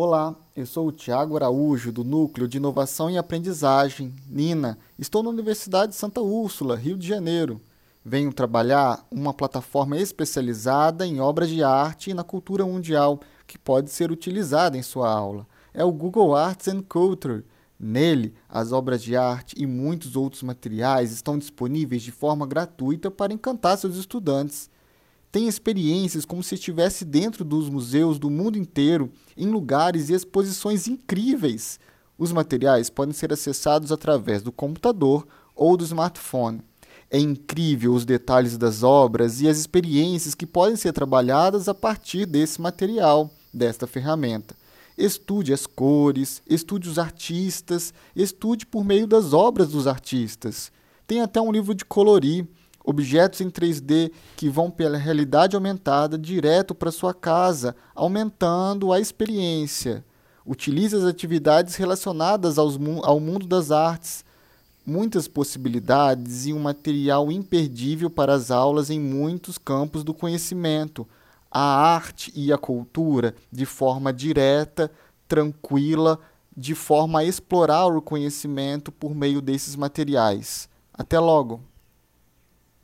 Olá, eu sou o Tiago Araújo, do Núcleo de Inovação e Aprendizagem, NINA. Estou na Universidade de Santa Úrsula, Rio de Janeiro. Venho trabalhar uma plataforma especializada em obras de arte e na cultura mundial, que pode ser utilizada em sua aula. É o Google Arts and Culture. Nele, as obras de arte e muitos outros materiais estão disponíveis de forma gratuita para encantar seus estudantes tem experiências como se estivesse dentro dos museus do mundo inteiro, em lugares e exposições incríveis. Os materiais podem ser acessados através do computador ou do smartphone. É incrível os detalhes das obras e as experiências que podem ser trabalhadas a partir desse material, desta ferramenta. Estude as cores, estude os artistas, estude por meio das obras dos artistas. Tem até um livro de colorir objetos em 3D que vão pela realidade aumentada direto para sua casa, aumentando a experiência. Utilize as atividades relacionadas aos, ao mundo das artes. Muitas possibilidades e um material imperdível para as aulas em muitos campos do conhecimento. A arte e a cultura de forma direta, tranquila, de forma a explorar o conhecimento por meio desses materiais. Até logo!